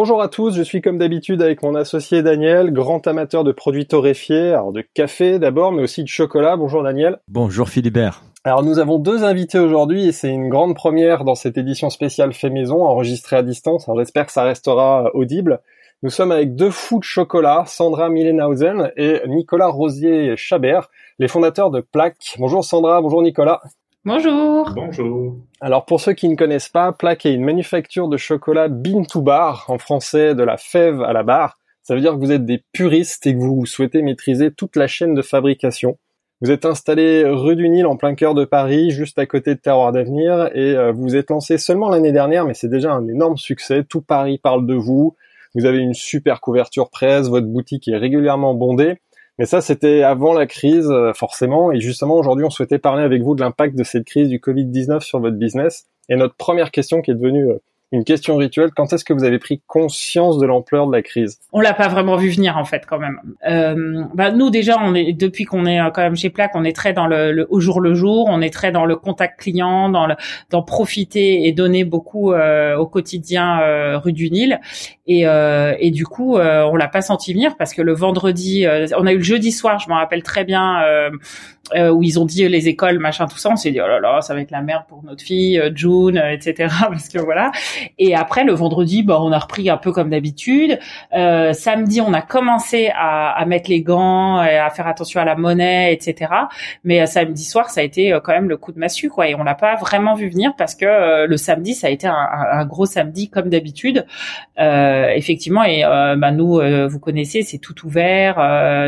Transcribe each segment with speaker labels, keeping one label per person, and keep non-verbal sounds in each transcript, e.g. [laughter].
Speaker 1: Bonjour à tous, je suis comme d'habitude avec mon associé Daniel, grand amateur de produits torréfiés, alors de café d'abord, mais aussi de chocolat. Bonjour Daniel.
Speaker 2: Bonjour Philibert.
Speaker 1: Alors nous avons deux invités aujourd'hui et c'est une grande première dans cette édition spéciale fait maison, enregistrée à distance. Alors j'espère que ça restera audible. Nous sommes avec deux fous de chocolat, Sandra Millenhausen et Nicolas Rosier-Chabert, les fondateurs de Plaque. Bonjour Sandra, bonjour Nicolas.
Speaker 3: Bonjour.
Speaker 4: Bonjour.
Speaker 1: Alors pour ceux qui ne connaissent pas, Plaque est une manufacture de chocolat bean to bar, en français de la fève à la barre. Ça veut dire que vous êtes des puristes et que vous souhaitez maîtriser toute la chaîne de fabrication. Vous êtes installé rue du Nil en plein cœur de Paris, juste à côté de Terroir d'Avenir, et euh, vous vous êtes lancé seulement l'année dernière, mais c'est déjà un énorme succès. Tout Paris parle de vous. Vous avez une super couverture presse, votre boutique est régulièrement bondée. Mais ça, c'était avant la crise, euh, forcément. Et justement, aujourd'hui, on souhaitait parler avec vous de l'impact de cette crise du Covid-19 sur votre business. Et notre première question qui est devenue euh, une question rituelle. Quand est-ce que vous avez pris conscience de l'ampleur de la crise?
Speaker 3: On l'a pas vraiment vu venir en fait quand même. Euh, bah, nous déjà, on est depuis qu'on est euh, quand même chez Plaque, on est très dans le, au jour le jour, on est très dans le contact client, dans le, dans profiter et donner beaucoup euh, au quotidien euh, rue du Nil. Et, euh, et du coup, on l'a pas senti venir parce que le vendredi, on a eu le jeudi soir, je m'en rappelle très bien euh, où ils ont dit les écoles, machin, tout ça, on s'est dit oh là là, ça va être la merde pour notre fille, euh, June, euh, etc. [laughs] Parce que voilà. Et après le vendredi, bah, on a repris un peu comme d'habitude. Euh, samedi, on a commencé à, à, mettre les gants, et à faire attention à la monnaie, etc. Mais samedi soir, ça a été quand même le coup de massue, quoi. Et on l'a pas vraiment vu venir parce que le samedi, ça a été un, un, gros samedi comme d'habitude, effectivement. Et bah, nous, vous connaissez, c'est tout ouvert,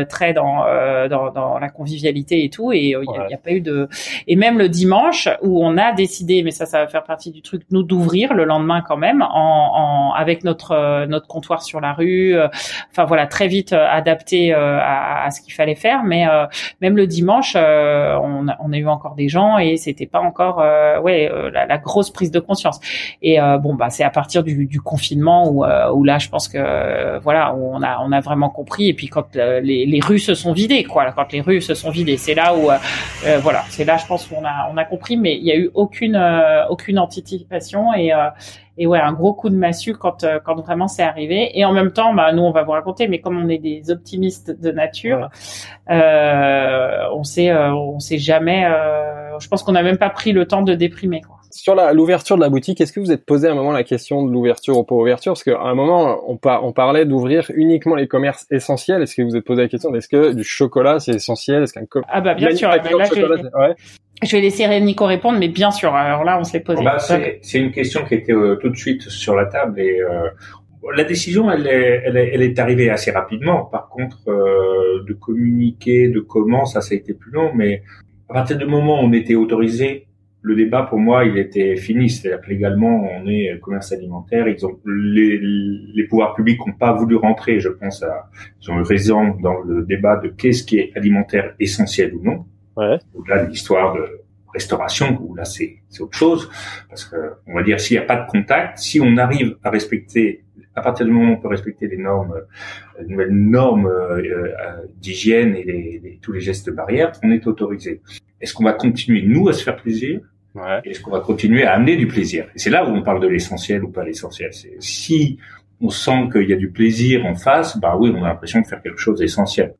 Speaker 3: très dans, dans dans la convivialité et tout et il euh, n'y a, pas eu de et même le dimanche où on a décidé mais ça ça va faire partie du truc nous d'ouvrir le lendemain quand même en, avec notre euh, notre comptoir sur la rue euh, enfin voilà très vite adapté à, à, ce qu'il fallait faire mais même le dimanche on a, on, a, eu encore des gens et c'était pas encore ouais la, la, grosse prise de conscience et bon bah c'est à partir du, du confinement où, où là je pense que voilà où on a on a vraiment compris. Et puis quand les, les rues se sont vidées quoi quand les rues se sont vidées. C'est là où euh, euh, voilà, c'est là, je pense qu'on a on a compris, mais il y a eu aucune euh, aucune anticipation. Et et ouais, un gros coup de massue quand quand vraiment c'est arrivé. Et en même temps, bah nous on va vous raconter, mais comme on est des optimistes de nature, on sait on sait jamais. je pense qu'on n'a même pas pris le temps de déprimer quoi
Speaker 1: sur l'ouverture de la boutique, est-ce que vous êtes posé à un moment la question de l'ouverture ou pas ouverture? Parce qu'à un moment, on, on parlait d'ouvrir uniquement les commerces essentiels. Est-ce que vous êtes posé la question est-ce que du chocolat c'est essentiel? Est-ce qu'un
Speaker 3: ah bah bien sûr. Là, je, vais... laisser Nico répondre, mais bien sûr. Alors là, on se l'est posé.
Speaker 4: Bah, c'est une question qui était euh, tout de suite sur la table et euh, la décision, elle est, elle, est, elle est, arrivée assez rapidement. Par contre, euh, de communiquer, de comment, ça, ça a été plus long. Mais à partir du moment où on était autorisé le débat pour moi il était fini. C'est-à-dire que légalement on est commerce alimentaire. Ils ont les, les pouvoirs publics n'ont pas voulu rentrer je pense à ils ont eu raison dans le débat de qu'est-ce qui est alimentaire essentiel ou non.
Speaker 1: Ouais.
Speaker 4: au-delà de l'histoire de restauration où là c'est c'est autre chose. Parce que on va dire s'il n'y a pas de contact si on arrive à respecter à partir du moment où on peut respecter les normes les nouvelles normes euh, euh, d'hygiène et les, tous les gestes barrières on est autorisé. Est-ce qu'on va continuer nous à se faire plaisir
Speaker 1: Ouais.
Speaker 4: Est-ce qu'on va continuer à amener du plaisir? Et c'est là où on parle de l'essentiel ou pas l'essentiel. C'est si on sent qu'il y a du plaisir en face, bah oui, on a l'impression de faire quelque chose d'essentiel.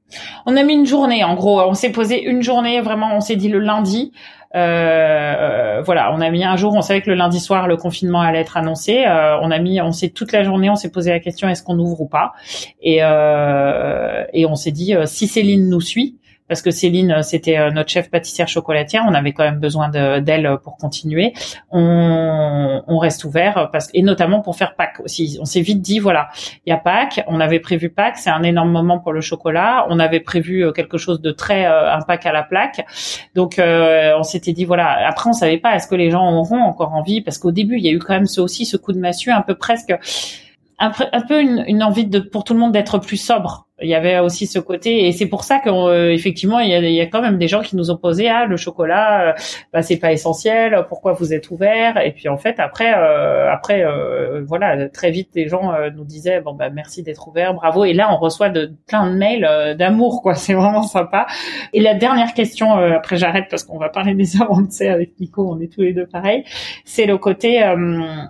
Speaker 3: On a mis une journée, en gros, on s'est posé une journée, vraiment, on s'est dit le lundi. Euh, euh, voilà, on a mis un jour, on savait que le lundi soir le confinement allait être annoncé. Euh, on a mis, on s'est toute la journée, on s'est posé la question est-ce qu'on ouvre ou pas, et euh, et on s'est dit si Céline nous suit, parce que Céline, c'était notre chef pâtissière chocolatière, on avait quand même besoin d'elle pour continuer. On, on reste ouvert parce et notamment pour faire Pâques aussi. On s'est vite dit voilà, il y a Pâques, on avait prévu Pâques, c'est un énorme moment pour le chocolat. On avait prévu quelque chose de très un Pâques à la plaque, donc on s'était dit voilà. Après, on savait pas est-ce que les gens auront encore envie? Parce qu'au début, il y a eu quand même ce, aussi ce coup de massue un peu presque un peu une, une, envie de pour tout le monde d'être plus sobre il y avait aussi ce côté et c'est pour ça qu'effectivement euh, il, y a, quand même des gens qui nous ont posé ah le chocolat euh, bah c'est pas essentiel pourquoi vous êtes ouvert et puis en fait après euh, après euh, voilà très vite les gens nous disaient bon bah merci d'être ouvert bravo. Et là on reçoit de plein de mails d'amour quoi. [laughs] C'est vraiment sympa. Et la dernière question après j'arrête parce qu'on va parler des avancées avec Nico on est tous les deux pareils. C'est le côté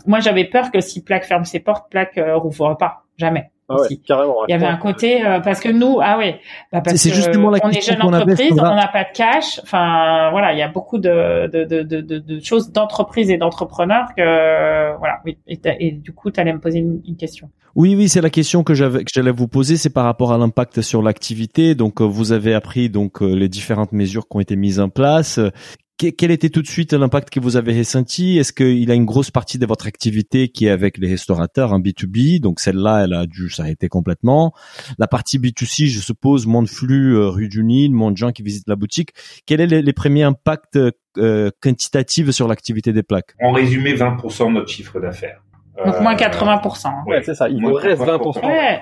Speaker 3: moi j'avais peur que si Plaque ferme ses portes Plaque rouvre pas. Jamais
Speaker 1: ah carrément.
Speaker 3: Il y avait un côté euh, parce que nous, ah oui, bah parce c'est justement la on est jeune entreprise, on n'a pas de cash. Enfin, voilà, il y a beaucoup de de de de, de choses d'entreprise et d'entrepreneurs que voilà. Oui. Et, du coup, tu allais me poser une, question.
Speaker 2: Oui, oui, c'est la question que j'avais que j'allais vous poser, c'est par rapport à l'impact sur l'activité. Donc, euh, vous avez appris donc euh, les différentes mesures qui ont été mises en place quel était tout de suite l'impact que vous avez ressenti? Est-ce qu'il a une grosse partie de votre activité qui est avec les restaurateurs en B2B Donc celle-là, elle a dû s'arrêter complètement. La partie B2C, je suppose, moins de flux euh, rue du Nil, moins de gens qui visitent la boutique. Quels sont les, premiers impacts euh, quantitatifs sur l'activité des plaques?
Speaker 4: En résumé, 20% de notre chiffre d'affaires.
Speaker 3: Donc moins 80%. Hein.
Speaker 1: Ouais, c'est ça. Il nous reste 20%.
Speaker 3: Ouais.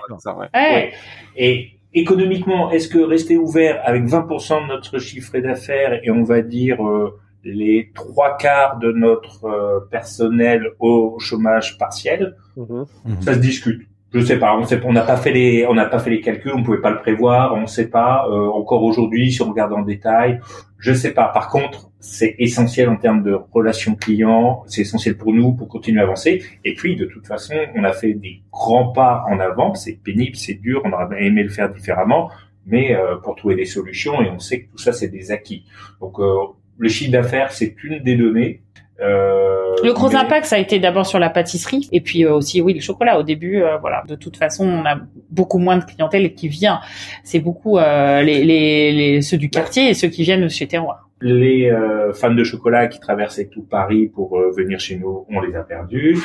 Speaker 4: ouais. Et économiquement, est-ce que rester ouvert avec 20% de notre chiffre d'affaires et on va dire euh, les trois quarts de notre euh, personnel au chômage partiel, mhm. ça se discute. Je sais pas, on sait, n'a pas fait les, on n'a pas fait les calculs, on pouvait pas le prévoir, on sait pas. Euh, encore aujourd'hui, si on regarde en détail, je sais pas. Par contre, c'est essentiel en termes de relations clients, c'est essentiel pour nous pour continuer à avancer. Et puis, de toute façon, on a fait des grands pas en avant. C'est pénible, c'est dur, on aurait aimé le faire différemment, mais euh, pour trouver des solutions. Et on sait que tout ça, c'est des acquis. Donc, euh, le chiffre d'affaires, c'est une des données.
Speaker 3: Euh, le gros impact, ça a été d'abord sur la pâtisserie et puis euh, aussi, oui, le chocolat. Au début, euh, voilà, de toute façon, on a beaucoup moins de clientèle qui vient. C'est beaucoup les, les, les, ceux du quartier et ceux qui viennent chez Terroir.
Speaker 4: Les fans de chocolat qui traversaient tout Paris pour venir chez nous, on les a perdus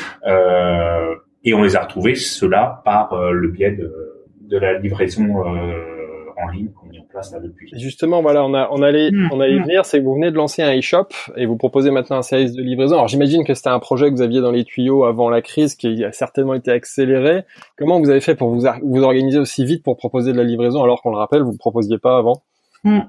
Speaker 4: et on les a retrouvés, ceux-là, par le biais de, de la livraison en ligne
Speaker 1: Justement, voilà, on a, on allait, mm. on allait mm. venir, c'est que vous venez de lancer un e-shop et vous proposez maintenant un service de livraison. Alors j'imagine que c'était un projet que vous aviez dans les tuyaux avant la crise, qui a certainement été accéléré. Comment vous avez fait pour vous, vous organiser aussi vite pour proposer de la livraison alors qu'on le rappelle, vous ne proposiez pas avant?
Speaker 3: Hmm.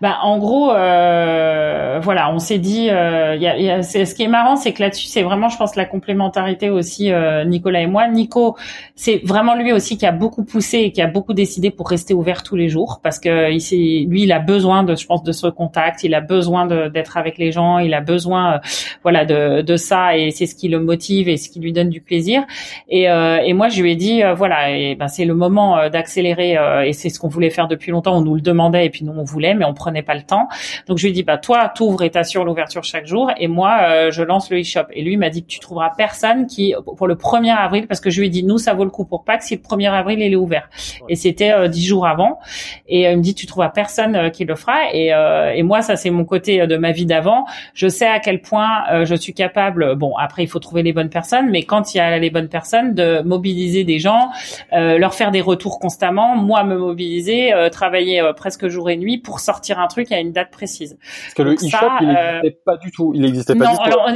Speaker 3: Bah, en gros, euh, voilà, on s'est dit, euh, y a, y a, ce qui est marrant, c'est que là-dessus, c'est vraiment, je pense, la complémentarité aussi, euh, Nicolas et moi. Nico, c'est vraiment lui aussi qui a beaucoup poussé et qui a beaucoup décidé pour rester ouvert tous les jours, parce que il lui, il a besoin de, je pense, de ce contact, il a besoin d'être avec les gens, il a besoin, euh, voilà, de, de ça, et c'est ce qui le motive et ce qui lui donne du plaisir. Et, euh, et moi, je lui ai dit, voilà, et ben, c'est le moment d'accélérer, et c'est ce qu'on voulait faire depuis longtemps. On nous le demandait, et puis nous on voulait, mais on prenait pas le temps. Donc je lui dit bah toi t'ouvres et t'assures l'ouverture chaque jour, et moi euh, je lance le e-shop. Et lui m'a dit que tu trouveras personne qui pour le 1er avril, parce que je lui ai dit nous ça vaut le coup pour Pâques si le 1er avril il est ouvert. Et c'était euh, dix jours avant. Et euh, il me dit tu trouveras personne qui le fera. Et, et moi ça c'est mon côté de ma vie d'avant. Je sais à quel point je suis capable. Bon après il faut trouver les bonnes personnes, mais quand il y a les bonnes personnes, de mobiliser des gens, leur faire des retours constamment, moi me mobiliser, travailler presque jour et nuit pour sortir un truc à une date précise.
Speaker 1: Parce que le e-shop, il n'existait euh, pas du tout. Il n'existait pas
Speaker 3: non,
Speaker 1: du tout.
Speaker 3: Alors,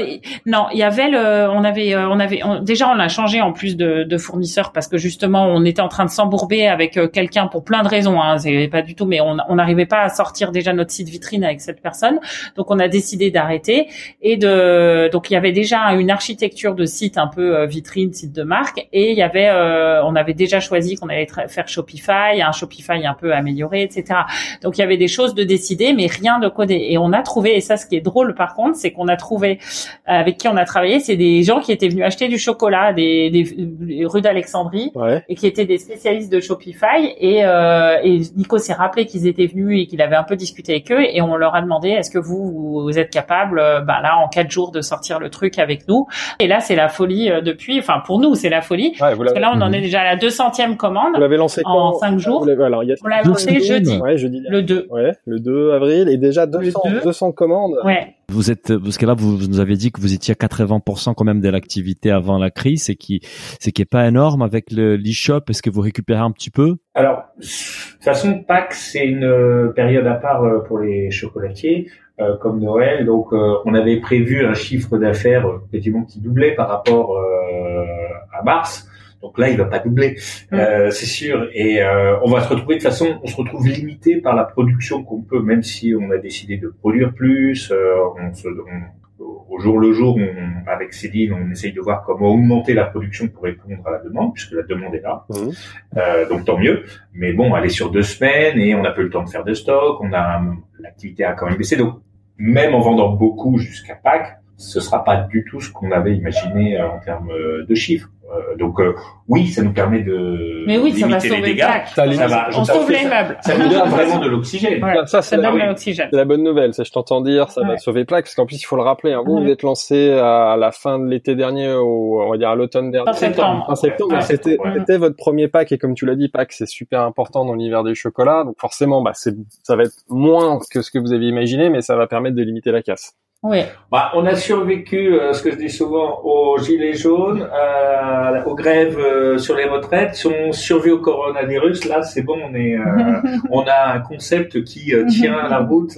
Speaker 3: non, il y avait le, on avait, euh, on avait, déjà on a changé en plus de, de fournisseur parce que justement on était en train de s'embourber avec euh, quelqu'un pour plein de raisons. Hein, c'est pas du tout, mais on n'arrivait pas à sortir déjà notre site vitrine avec cette personne. Donc on a décidé d'arrêter et de, donc il y avait déjà une architecture de site un peu vitrine, site de marque, et il y avait, on avait déjà choisi qu'on allait faire Shopify, un Shopify un peu amélioré, etc. Donc il y avait des choses de décider, mais rien de codé. Et on a trouvé, et ça, ce qui est drôle par contre, c'est qu'on a trouvé avec qui on a travaillé, c'est des gens qui étaient venus acheter du chocolat des, des, rues d'Alexandrie et qui étaient des spécialistes de Shopify. Et, euh, et Nico s'est rappelé qu'ils étaient venus et qu'il avait un peu discuté avec eux. Et on leur a demandé, est-ce que vous, vous êtes capable, euh, ben là, en quatre jours, de sortir le truc avec nous? Et là, c'est la folie euh, depuis. Enfin, pour nous, c'est la folie. parce que là, on en est déjà à la 200e commande.
Speaker 1: Vous l'avez lancé
Speaker 3: en cinq jours.
Speaker 1: Alors,
Speaker 3: on l'a lancé jeudi.
Speaker 1: Ouais, jeudi.
Speaker 3: Le 2.
Speaker 1: Ouais, le 2 avril et déjà 200, 200 commandes.
Speaker 3: Ouais.
Speaker 2: Vous êtes parce que là vous, vous, nous avez dit que vous étiez à 80% quand même de l'activité avant la crise, c'est qui c'est qui est pas énorme avec le l'e-shop. Est-ce que vous récupérez un petit peu?
Speaker 4: Alors de toute façon Pâques c'est une euh, période à part euh, pour les chocolatiers euh, comme Noël, donc euh, on avait prévu un chiffre d'affaires effectivement qui doublait par rapport à mars. Donc là, il va pas doubler, mm. euh, c'est sûr. Et euh, on va se retrouver de toute façon, on se retrouve limité par la production qu'on peut, même si on a décidé de produire plus. Euh, on se, au jour le jour, on, avec Céline, on essaye de voir comment augmenter la production pour répondre à la demande, puisque la demande est là. Mm. Euh, donc tant mieux. Mais bon, elle est sur deux semaines et on n'a pas eu le temps de faire de stock. On a l'activité a quand même baissé. Donc même en vendant beaucoup jusqu'à Pâques, ce sera pas du tout ce qu'on avait imaginé en termes de chiffres. Euh, donc euh, oui, ça nous permet de
Speaker 3: mais oui,
Speaker 4: limiter
Speaker 3: ça va
Speaker 4: les dégâts.
Speaker 3: Ça, va, on sauve les meubles.
Speaker 4: Ça, nous donne vraiment de l'oxygène.
Speaker 3: Ouais, ça, c'est la, la,
Speaker 1: bonne nouvelle. Ça, je t'entends dire, ça va sauver plaque, parce qu'en plus, il faut le rappeler. Hein, vous, vous êtes lancé à la fin de l'été dernier, au, on va dire à l'automne dernier.
Speaker 3: En septembre.
Speaker 1: En septembre. C'était, c'était votre premier pack, et comme tu l'as dit, pack, c'est super important dans l'univers des chocolats. Donc forcément, bah, c'est, ça va être moins que ce que vous aviez imaginé, mais ça va permettre de limiter la casse.
Speaker 3: Oui.
Speaker 4: Bah, on a survécu, euh, ce que je dis souvent, aux gilets jaunes, euh, aux grèves euh, sur les retraites. Si on survit au coronavirus, là, c'est bon, on est, [laughs] on a un concept qui tient la [laughs] route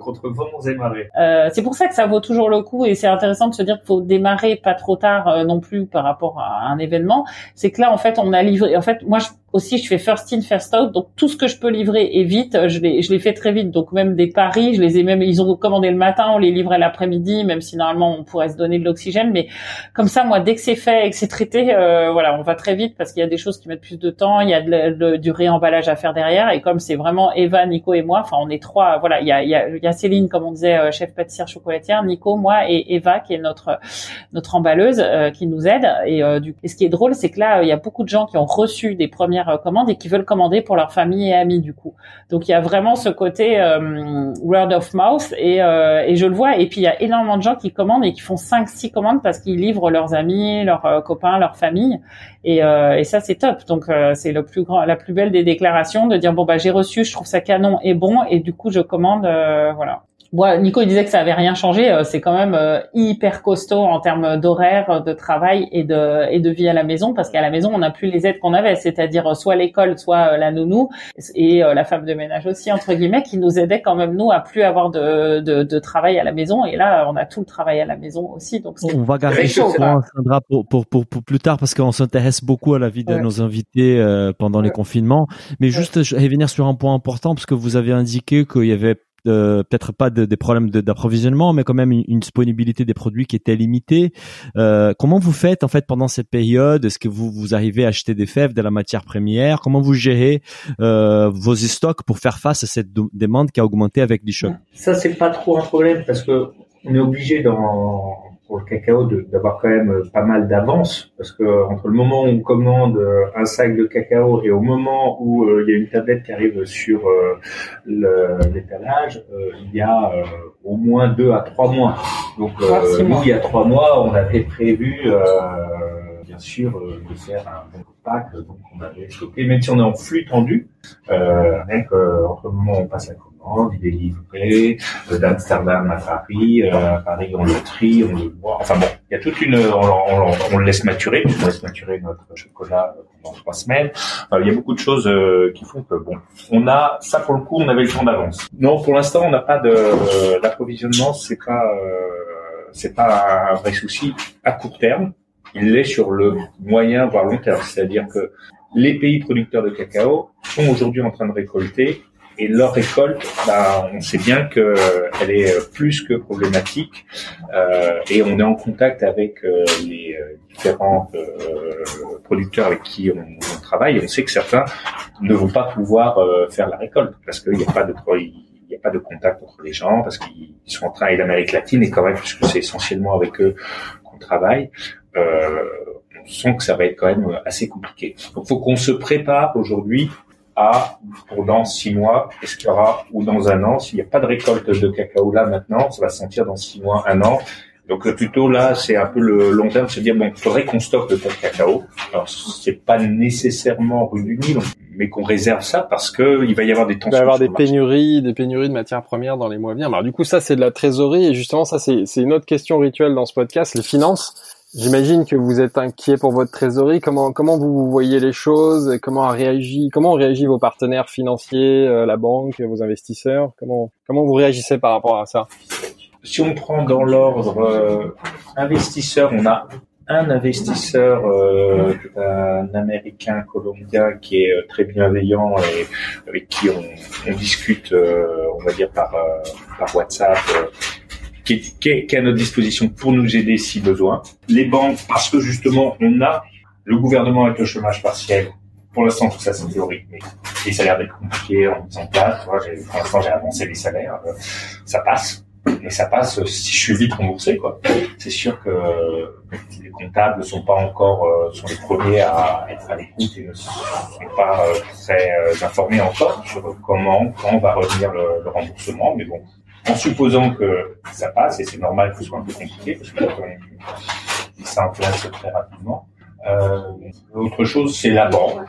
Speaker 4: contre vents et marées.
Speaker 3: c'est pour ça que ça vaut toujours le coup et c'est intéressant de se dire qu'il faut démarrer pas trop tard non plus par rapport à un événement. C'est que là, en fait, on a livré. En fait, moi, je aussi je fais first in first out. Donc tout ce que je peux livrer est vite. Je les je les fais très vite. Donc même des paris je les ai même ils ont commandé le matin on les livrait l'après-midi même si normalement on pourrait se donner de l'oxygène. Mais comme ça moi dès que c'est fait et que c'est traité euh, voilà on va très vite parce qu'il y a des choses qui mettent plus de temps. Il y a du réemballage à faire derrière. Et comme c'est vraiment Eva Nico et moi enfin on est trois voilà il y a il y a, il y a Céline comme on disait euh, chef pâtissière chocolatière Nico moi et Eva qui est notre notre emballeuse euh, qui nous aide. Et, du, et ce qui est drôle c'est que là il y a beaucoup de gens qui ont reçu des premières euh, commandent et qui veulent commander pour leur famille et amis du coup. Donc il y a vraiment ce côté euh, word of mouth et, euh, et je le vois. Et puis il y a énormément de gens qui commandent et qui font 5 six commandes parce qu'ils livrent leurs amis, leurs copains, leur famille. Et, et ça c'est top. Donc c'est le plus grand, la plus belle des déclarations de dire bon bah j'ai reçu, je trouve ça canon et bon et du coup je commande. voilà. Bon, Nico il disait que ça avait rien changé. Euh, c'est quand même euh, hyper costaud en termes d'horaire, de travail et de et de vie à la maison parce qu'à la maison on n'a plus les aides qu'on avait, c'est-à-dire euh, soit l'école, soit la nounou et la femme de ménage aussi entre guillemets qui nous aidait quand même nous à plus avoir de, de, de travail à la maison. Et là on a tout le travail à la maison aussi. Donc
Speaker 2: on va garder ça pour, pour, pour, pour, plus tard parce qu'on s'intéresse beaucoup à la vie de nos invités pendant les confinements. Mais juste je vais venir sur un point important parce que vous avez indiqué qu'il y avait peut-être pas de, des problèmes d'approvisionnement, mais quand même une, disponibilité des produits qui était limitée. Euh, comment vous faites en fait pendant cette période? Est-ce que vous vous arrivez à acheter des fèves, de la matière première? Comment vous gérez euh, vos stocks pour faire face à cette demande qui a augmenté avec l'e-shop
Speaker 4: Ça c'est pas trop un problème parce que on est obligé dans pour le cacao d'avoir quand même euh, pas mal d'avance parce que entre le moment où on commande euh, un sac de cacao et au moment où euh, il y a une tablette qui arrive sur l'étalage, il y a au moins deux à trois mois. Donc nous, il y a trois mois, on avait prévu bien sûr de faire un bon pack, donc on avait stocké, même si on est en flux tendu, rien qu'entre le moment où on passe la il est livré d'Amsterdam à Paris, euh, à Paris on le trie, on le boit. Enfin bon, il y a toute une, on, le laisse maturer, on laisse maturer notre chocolat pendant trois semaines. il y a beaucoup de choses euh, qui font que bon, on a ça pour le coup, on avait le temps d'avance. Non, pour l'instant, on n'a pas de d'approvisionnement, c'est pas euh, c'est pas un vrai souci à court terme. Il l'est sur le moyen voire long terme, c'est-à-dire que les pays producteurs de cacao sont aujourd'hui en train de récolter et leur récolte, bah, on sait bien qu'elle est plus que problématique euh, et on est en contact avec euh, les euh, différents euh, producteurs avec qui on, travaille et on sait que certains ne vont pas pouvoir faire la récolte parce qu'il n'y a pas de il pas de contact entre les gens parce qu'ils sont en train et l'Amérique latine et quand même puisque c'est essentiellement avec eux qu'on travaille. Euh, on sent que ça va être quand même assez compliqué. Donc, faut qu'on se prépare aujourd'hui à pour dans six mois, est-ce qu'il y aura ou dans un an, s'il n'y a pas de récolte de cacao là maintenant, ça va se sentir dans six mois, un an. Donc euh, plutôt là, c'est un peu le long terme, se dire bon, il faudrait qu'on stocke le cacao. Alors c'est pas nécessairement rue du Nil, mais qu'on réserve ça parce que il va y avoir des tensions. Il va
Speaker 1: y avoir des pénuries, des pénuries de matières premières dans les mois à venir. Alors du coup, ça c'est de la trésorerie et justement ça c'est une autre question rituelle dans ce podcast, les finances. J'imagine que vous êtes inquiet pour votre trésorerie. Comment comment vous voyez les choses? Comment a réagi Comment réagit vos partenaires financiers, euh, la banque, vos investisseurs? Comment comment vous réagissez par rapport à ça?
Speaker 4: Si on prend dans l'ordre euh, investisseur, on a un investisseur, euh, un Américain colombien qui est très bienveillant et avec qui on, on discute, on va dire par par WhatsApp qui est, qui, à notre disposition pour nous aider si besoin. Les banques, parce que justement, on a le gouvernement avec le chômage partiel. Pour l'instant, tout ça, c'est théorique, mais les salaires d'être compliqués en mise en place. Pour l'instant, j'ai avancé les salaires. Euh, ça passe. Mais ça passe si je suis vite remboursé, quoi. C'est sûr que les comptables ne sont pas encore, euh, sont les premiers à être à l'écoute et ne sont pas euh, très informés encore sur comment, quand va revenir le, le remboursement. Mais bon, en supposant que ça passe, et c'est normal que ce soit un peu compliqué, parce que ça en place très rapidement. Euh, autre chose, c'est la banque.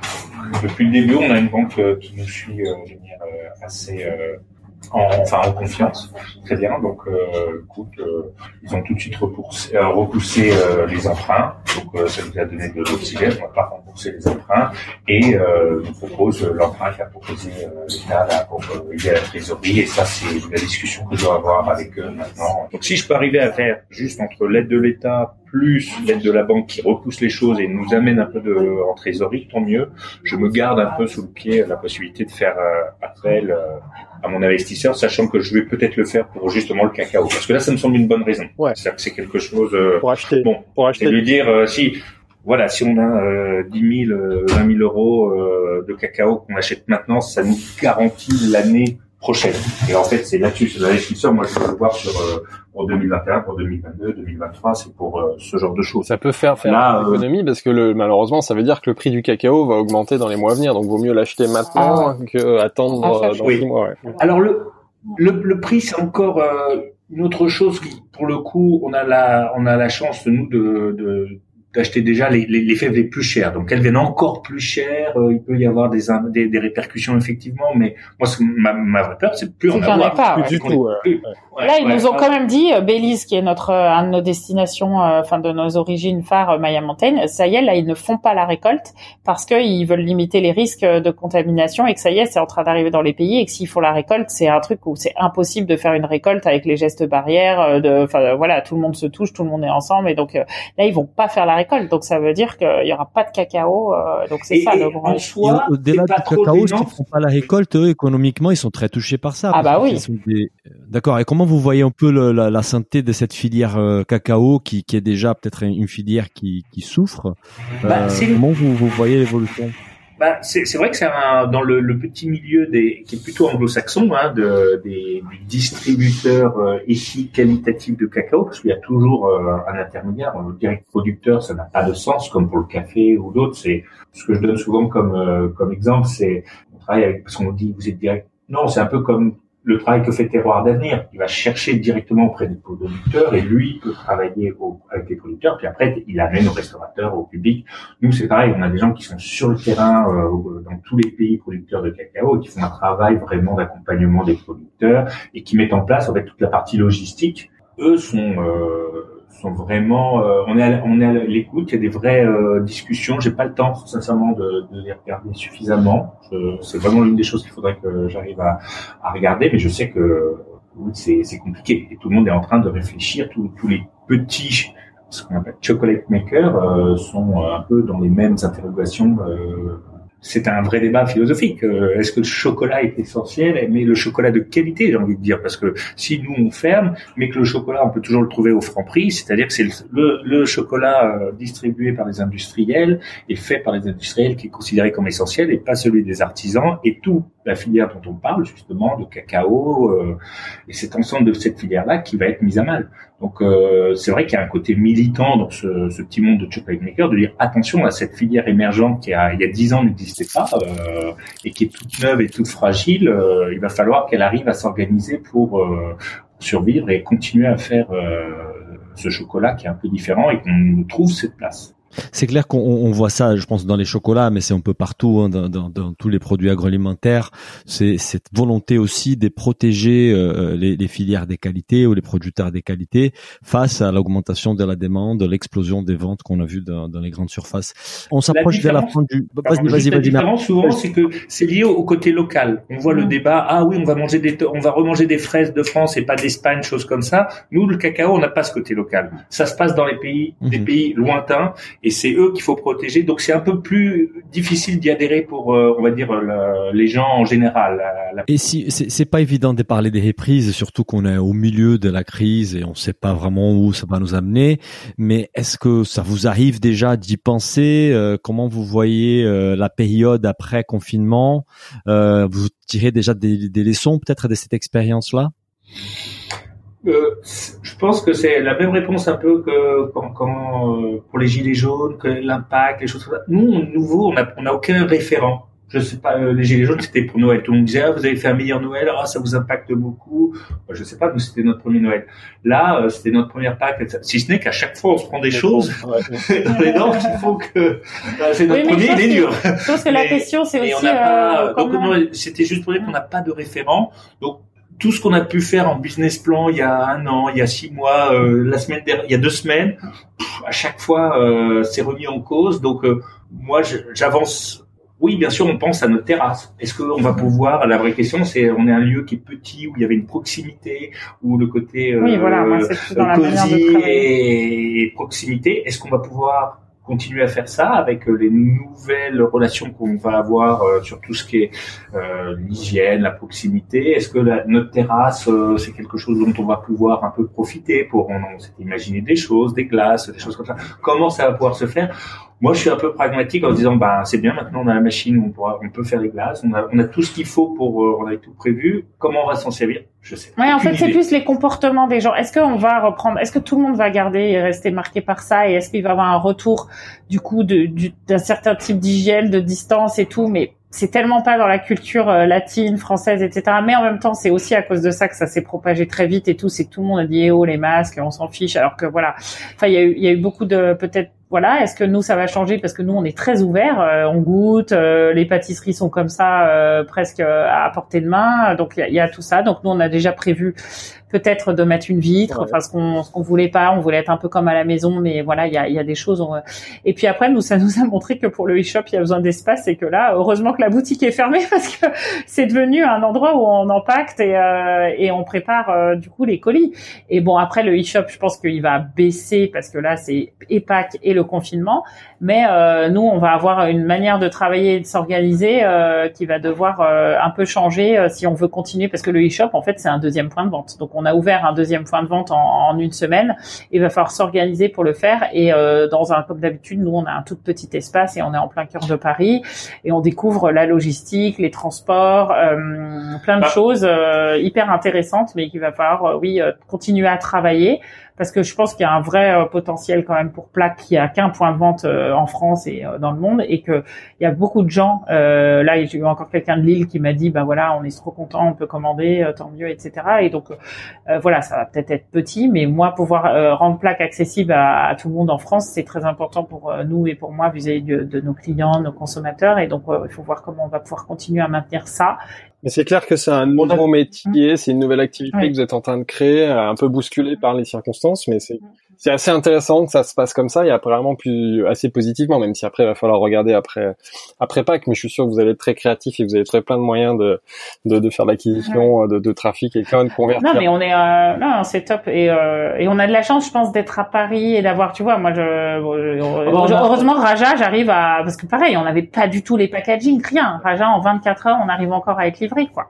Speaker 4: Depuis le début, on a une banque euh, qui nous suit euh, de manière euh, assez en, enfin en confiance, très bien. Donc, euh, écoute, euh, ils ont tout de suite repoussé, euh, repoussé les emprunts. Donc, ça nous a donné de l'oxygène. On va pas rembourser les emprunts et nous propose l'emprunt qu'a proposé l'État pour aider à la trésorerie. Et ça, c'est la discussion que je dois avoir avec eux maintenant. Donc, si je peux arriver à faire juste entre l'aide de l'État plus l'aide de la banque qui repousse les choses et nous amène un peu de, en trésorerie, tant mieux. Je me garde un peu sous le pied la possibilité de faire appel à mon investisseur, sachant que je vais peut-être le faire pour justement le cacao. Parce que là, ça me semble une bonne raison.
Speaker 1: Ouais.
Speaker 4: C'est-à-dire que c'est quelque chose... Euh,
Speaker 1: pour acheter.
Speaker 4: Bon,
Speaker 1: pour acheter.
Speaker 4: Et lui dire, euh, si... Voilà, si on a euh, 10 000, 20 000 euros euh, de cacao qu'on achète maintenant, ça nous garantit l'année prochaine. Et en fait, c'est là-dessus, c'est l'investisseur. Moi, je veux le voir sur euh, pour 2021, pour 2022, 2023, c'est pour euh, ce genre de choses.
Speaker 1: Ça peut faire faire Là, l'économie euh, parce que le, malheureusement, ça veut dire que le prix du cacao va augmenter dans les mois à venir. Donc, vaut mieux l'acheter maintenant ah. que attendre ah, dans oui. mois. Ouais.
Speaker 4: Alors le le, le prix, c'est encore une autre chose qui, pour le coup, on a la on a la chance nous de, de d'acheter déjà les, les, les, fèves les plus chères. Donc elles viennent encore plus chères. Euh, il peut y avoir des, des, des, répercussions effectivement, mais moi ma, ma vraie peur c'est plus en avoir.
Speaker 3: Pas, plus du tout. Là ils nous ont quand même dit, euh, Belize qui est notre euh, un de nos destinations, enfin de nos origines phares, Maya Mountain, ça y est là ils ne font pas la récolte parce qu'ils veulent limiter les risques de contamination et que ça y est c'est en train d'arriver dans les pays et que s'ils font la récolte c'est un truc où c'est impossible de faire une récolte avec les gestes barrières. De, enfin voilà tout le monde se touche, tout le monde est ensemble et donc là ils vont pas faire la récolte donc ça veut dire qu'il y aura pas de cacao. Euh, donc c'est ça le grand.
Speaker 2: Au-delà du cacao, s'ils font pas la récolte, eux, économiquement, ils sont très touchés par ça.
Speaker 3: Ah bah oui.
Speaker 2: Des... D'accord. Et comment vous voyez un peu le, la, la, santé de cette filière euh, cacao qui, qui est déjà peut-être une filière qui, qui souffre? Bah, euh, Comment vous, vous voyez l'évolution?
Speaker 4: Bah, c'est vrai que c'est dans le, le, petit milieu des, qui est plutôt anglo-saxon, hein, de, des, des, distributeurs euh, éthiques qualitatifs de cacao, parce qu'il y a toujours euh, un intermédiaire. Le direct producteur, ça n'a pas de sens, comme pour le café ou d'autres. C'est ce que je donne souvent comme euh, comme exemple, c'est on travaille avec parce qu'on dit vous êtes direct. Non, c'est un peu comme le travail que fait Terroir d'avenir. Il va chercher directement auprès des producteurs et lui peut travailler avec les producteurs. Puis après, il amène aux restaurateurs, au public. Nous, c'est pareil. On a des gens qui sont sur le terrain euh, dans tous les pays producteurs de cacao et qui font un travail vraiment d'accompagnement des producteurs et qui mettent en place en fait toute la partie logistique. Eux sont euh, sont vraiment, euh, on est à, on est à l'écoute. Il y a des vraies euh, discussions. J'ai pas le temps, sincèrement, de, de les regarder suffisamment. C'est vraiment l'une des choses qu'il faudrait que j'arrive à, à, regarder, mais je sais que c'est compliqué et tout le monde est en train de réfléchir. Tous, les petits, ce qu'on appelle chocolate makers, euh, sont un peu dans les mêmes interrogations c'est un vrai débat philosophique. Euh, est-ce que le chocolat est essentiel, mais le chocolat de qualité, j'ai envie de dire, parce que si nous on ferme, mais que le chocolat on peut toujours le trouver au franc prix, c'est-à-dire que c'est le, le, chocolat euh, distribué par les industriels et fait par les industriels qui est considéré comme essentiel et pas celui des artisans, et tout la filière dont on parle justement, de cacao, euh, et cet ensemble de cette filière-là qui va être mise à mal. Donc euh, c'est vrai qu'il y a un côté militant dans ce, petit monde de chocolate maker de dire attention à cette filière émergente qui a, il y a dix ans n'existait pas euh, et qui est toute neuve et toute fragile. Il va falloir qu'elle arrive à s'organiser pour survivre et continuer à faire ce chocolat qui est un peu différent et qu'on trouve cette place.
Speaker 2: C'est clair qu'on voit ça, je pense, dans les chocolats, mais c'est un peu partout, hein, dans, dans, dans, tous les produits agroalimentaires. C'est cette volonté aussi de protéger euh, les, les, filières des qualités ou les producteurs des qualités face à l'augmentation de la demande, de l'explosion des ventes qu'on a vu dans, dans, les grandes surfaces. On s'approche de la fin du.
Speaker 4: Vas-y, vas-y, vas-y. La souvent, c'est que c'est lié au, côté local. On voit le mmh. débat. Ah oui, on va manger des, on va remanger des fraises de France et pas d'Espagne, choses comme ça. Nous, le cacao, on n'a pas ce côté local. Ça se passe dans les pays, des mmh. pays lointains et c'est eux qu'il faut protéger. Donc c'est un peu plus difficile d'y adhérer pour, euh, on va dire, les gens en général.
Speaker 2: Et si c'est pas évident de parler des reprises, surtout qu'on est au milieu de la crise et on sait pas vraiment où ça va nous amener. Mais est-ce que ça vous arrive déjà d'y penser? Euh, Comment vous voyez euh, la période après confinement? Vous tirez déjà des, des leçons peut-être de cette expérience-là?
Speaker 4: Euh, je pense que c'est la même réponse un peu que quand, quand euh, pour les gilets jaunes, que l'impact, les choses comme ça. Nous, nouveau, on n'a on a aucun référent. Je sais pas, euh, les gilets jaunes, c'était pour Noël. Tout le monde disait, ah, vous avez fait un meilleur Noël, ah, ça vous impacte beaucoup. Je sais pas, nous, c'était notre premier Noël. Là, c'était notre première Pâques. Si ce n'est qu'à chaque fois, on se prend des choses [laughs] dans les dents qu'il faut que, c'est notre premier, il est dur.
Speaker 3: Je pense que la question, c'est aussi,
Speaker 4: euh, donc, c'était juste pour dire qu'on n'a pas de référent. Donc, tout ce qu'on a pu faire en business plan il y a un an, il y a six mois, euh, la semaine dernière, il y a deux semaines, à chaque fois euh, c'est remis en cause. Donc euh, moi j'avance. Oui, bien sûr, on pense à notre terrasse. Est-ce qu'on va pouvoir La vraie question, c'est on est un lieu qui est petit où il y avait une proximité, où le côté
Speaker 3: oui, voilà, moi, dans cosy
Speaker 4: et proximité. Est-ce qu'on va pouvoir continuer à faire ça avec euh, les nouvelles relations qu'on va avoir euh, sur tout ce qui est euh, l'hygiène, la proximité. Est-ce que la, notre terrasse, c'est quelque chose dont on va pouvoir un peu profiter pour on, on des choses, des glaces, des choses comme ça. Comment ça va pouvoir se faire? Moi, je suis un peu pragmatique en disant, bah, c'est bien, maintenant on a la machine on, pourra, on peut faire les glaces, on a, on a tout ce qu'il faut pour, on a tout prévu. Comment on va s'en servir? Je sais.
Speaker 3: Oui, en fait, c'est plus les comportements des gens. Est-ce qu'on va reprendre Est-ce que tout le monde va garder et rester marqué par ça Et est-ce qu'il va y avoir un retour du coup d'un certain type d'hygiène, de distance et tout? Mais c'est tellement pas dans la culture euh, latine, française, etc. Mais en même temps, c'est aussi à cause de ça que ça s'est propagé très vite et tout. C'est que tout le monde a dit eh oh les masques, on s'en fiche. Alors que voilà, enfin il y a eu, il y a eu beaucoup de peut-être voilà, est-ce que nous ça va changer parce que nous on est très ouverts, euh, on goûte, euh, les pâtisseries sont comme ça presque à portée de main, donc il y, y a, tout ça. Donc nous on a déjà prévu peut-être de mettre une vitre, enfin ce qu'on ce qu'on voulait pas, on voulait être un peu comme à la maison, mais voilà, il y a, y a des choses. Et puis après, nous ça nous a montré que pour le e-shop, il y a besoin d'espace et que là, heureusement que la boutique est fermée [laughs] parce que c'est devenu un endroit où on empacte et euh, et on prépare euh, du coup les colis. Et bon après le e-shop, je pense qu'il va baisser parce que là c'est EPAC et le confinement, mais euh, nous on va avoir une manière de travailler et de s'organiser qui va devoir un peu changer si on veut continuer parce que le e-shop en fait c'est un deuxième point de vente, donc on on a ouvert un deuxième point de vente en, une semaine. Il va falloir s'organiser pour le faire. Et euh, dans un comme d'habitude, nous on a un tout petit espace et on est en plein cœur de Paris et on découvre la logistique, les transports, euh, plein de bah. choses euh, hyper intéressantes, mais qu'il va falloir oui continuer à travailler parce que je pense qu'il y a un vrai euh, potentiel quand même pour Plaque qui a qu'un point de vente euh, en France et euh, dans le monde et que il y a beaucoup de gens. là, j'ai eu encore quelqu'un de Lille qui m'a dit, bah voilà, on est trop content, on peut commander, tant mieux, etc. Et donc voilà, ça va peut-être être petit, mais moi pouvoir rendre Plaque accessible à, tout le monde en France, c'est très important pour nous et pour moi vis-à-vis de, de, nos clients, nos consommateurs. Et donc il faut voir comment on va pouvoir continuer à maintenir ça
Speaker 1: mais c'est clair que c'est un nouveau métier, c'est une nouvelle activité que vous êtes en train de créer, un peu bousculée par les circonstances, mais c'est c'est assez intéressant que ça se passe comme ça. Et apparemment plus assez positivement, même si après il va falloir regarder après après Pâques, mais je suis sûr que vous allez être très créatif et vous avez très plein de moyens de de, de faire l'acquisition de, de, trafic et quand de convertir.
Speaker 3: Non mais on est euh, non c'est top. Et euh, et on a de la chance je pense d'être à Paris et d'avoir tu vois moi je heureusement Raja j'arrive à parce que pareil on n'avait pas du tout les packaging rien. Raja en 24 heures on arrive encore à être livré quoi.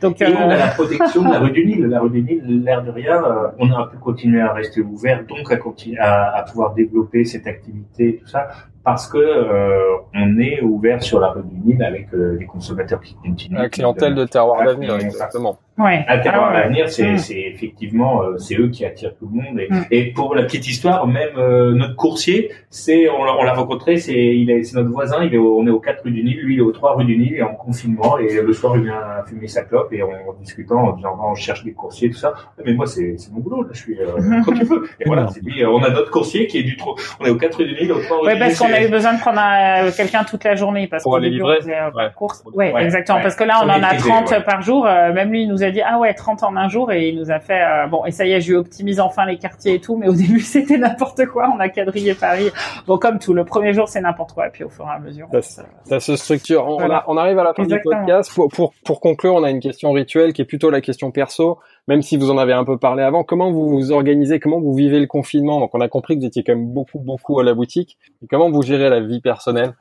Speaker 4: Donc et on a euh, la protection de la rue du Nil. La rue du Nil l'air de rien euh, on a pu continuer à rester ouvert donc à, pouvoir développer cette activité, tout ça, parce que euh, on est ouvert sur la rue du Nil avec euh, les consommateurs qui continuent.
Speaker 1: La clientèle de terroir d'avenir, exactement.
Speaker 3: Ouais.
Speaker 4: À terroir
Speaker 3: Ah
Speaker 4: d'avenir, c'est
Speaker 3: Mm.
Speaker 4: c'est effectivement euh, c'est eux qui attirent tout le monde. Et,
Speaker 3: Mm.
Speaker 4: et pour la petite histoire, même euh, notre coursier, c'est on l'a on l'a rencontré, c'est il est c'est notre voisin. Il est au- on est au 4 rue du Nil, lui il est au 3 rue du Nil, il est en confinement et le soir il vient fumer sa clope et en discutant, en disant on cherche des coursiers tout ça. Mais moi c'est c'est mon boulot là, je suis euh, quand tu veux. Et voilà, c'est lui. euh, On a notre coursier qui est du trop. On est au 4 rue du Nil, au 3 rue
Speaker 3: Ouais,
Speaker 4: du Nil.
Speaker 3: Qu'on a eu besoin de prendre un- quelqu'un toute la journée parce début
Speaker 1: livrer.
Speaker 3: on faisait euh,
Speaker 1: Ouais.
Speaker 3: course. Ouais,
Speaker 4: Ouais,
Speaker 3: exactement.
Speaker 4: ouais.
Speaker 3: Parce que là, on en a
Speaker 4: TG,
Speaker 3: 30
Speaker 4: ouais.
Speaker 3: par jour. Euh, même lui, il nous a dit ah ouais, 30 en un jour et il nous a fait euh, bon. Et ça y est, je lui optimise enfin les quartiers et tout. Mais au [laughs] début, c'était n'importe quoi. On a quadrillé Paris. Bon, comme tout, le premier jour c'est n'importe quoi. Et puis au fur et à mesure.
Speaker 1: Ça, se- ça se structure. On, on
Speaker 3: Voilà.
Speaker 1: a- on arrive à la fin
Speaker 3: Exactement.
Speaker 1: du podcast. Pour, pour, pour conclure, on a une question rituelle qui est plutôt la question perso. Même si vous en avez un peu parlé avant, comment vous vous organisez, comment vous vivez le confinement? Donc on a compris que vous étiez quand même beaucoup, beaucoup à la boutique. Comment vous gérez la vie personnelle?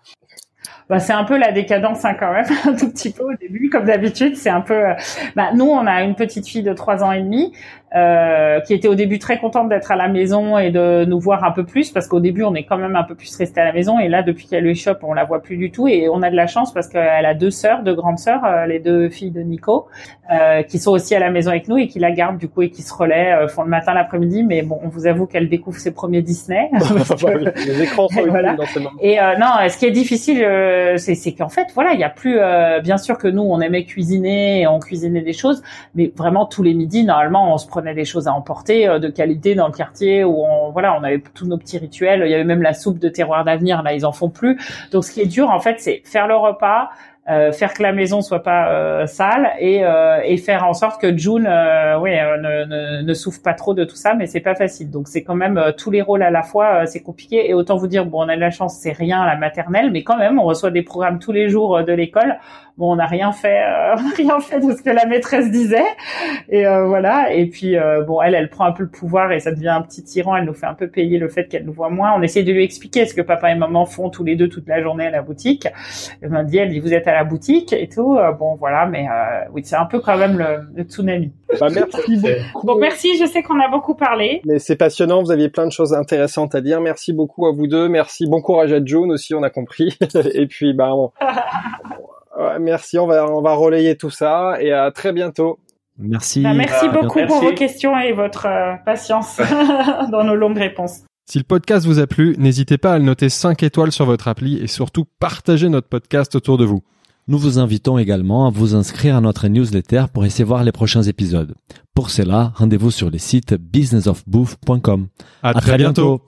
Speaker 3: Bah, c'est un peu la décadence hein, quand même, [laughs] un tout petit peu au début, comme d'habitude. C'est un peu. euh, Bah, nous, on a une petite fille de trois ans et demi euh, qui était au début très contente d'être à la maison et de nous voir un peu plus, parce qu'au début, on est quand même un peu plus resté à la maison. Et là, depuis qu'elle shop, on la voit plus du tout. Et on a de la chance parce qu'elle a deux sœurs, deux grandes sœurs, euh, les deux filles de Nico, euh, qui sont aussi à la maison avec nous et qui la gardent du coup et qui se relaient, euh, font le matin, l'après-midi. Mais bon, on vous avoue qu'elle découvre ses premiers Disney. [laughs] que- [laughs]
Speaker 1: Les écrans sont
Speaker 3: Voilà.
Speaker 1: dans ces moments.
Speaker 3: et euh, non, ce qui est difficile, euh, c'est c'est qu'en fait, voilà, il y a plus. euh, bien sûr que nous, on aimait cuisiner et on cuisinait des choses, mais vraiment tous les midis, normalement, on se prenait des choses à emporter euh, de qualité dans le quartier où on, voilà, on avait tous nos petits rituels. Il y avait même la soupe de terroir d'avenir. Là, ils en font plus. Donc, ce qui est dur, en fait, c'est faire le repas. euh, faire que la maison soit pas euh, sale et, euh, et faire en sorte que June euh, ouais, euh, ne, ne, ne souffre pas trop de tout ça mais c'est pas facile donc c'est quand même tous les rôles à la fois c'est compliqué et autant vous dire bon on a de la chance c'est rien la maternelle mais quand même on reçoit des programmes tous les jours de l'école bon on n'a rien fait euh, [laughs] on rien fait de ce que la maîtresse disait. Et euh, voilà. Et puis euh, bon elle elle prend un peu le pouvoir et ça devient un petit tyran. Elle nous fait un peu payer le fait qu'elle nous voit moins. On essaie de lui expliquer ce que papa et maman font tous les deux toute la journée à la boutique. Elle m'a dit elle dit vous êtes à la boutique et tout. Euh, bon voilà mais euh, oui c'est un peu quand même le, le tsunami.
Speaker 1: Bah, [laughs] merci beaucoup.
Speaker 3: bon merci. Je sais qu'on a beaucoup parlé.
Speaker 1: Mais c'est passionnant, vous aviez plein de choses intéressantes à dire. Merci beaucoup à vous deux. Merci, bon courage à June aussi, on a compris. [laughs] et puis, bah, on- Ouais, merci, on va, on va relayer tout ça et à très bientôt.
Speaker 2: Merci.
Speaker 3: Bah, merci beaucoup pour vos questions et votre euh, patience [laughs] dans nos longues réponses
Speaker 5: Si le podcast vous a plu, n'hésitez pas à le noter 5 étoiles sur votre appli et surtout partagez notre podcast autour de vous.
Speaker 2: Nous vous invitons également à vous inscrire à notre newsletter pour essayer voir les prochains épisodes. Pour cela, rendez-vous sur le site businessofbooth.com.
Speaker 5: À,
Speaker 2: À très bientôt.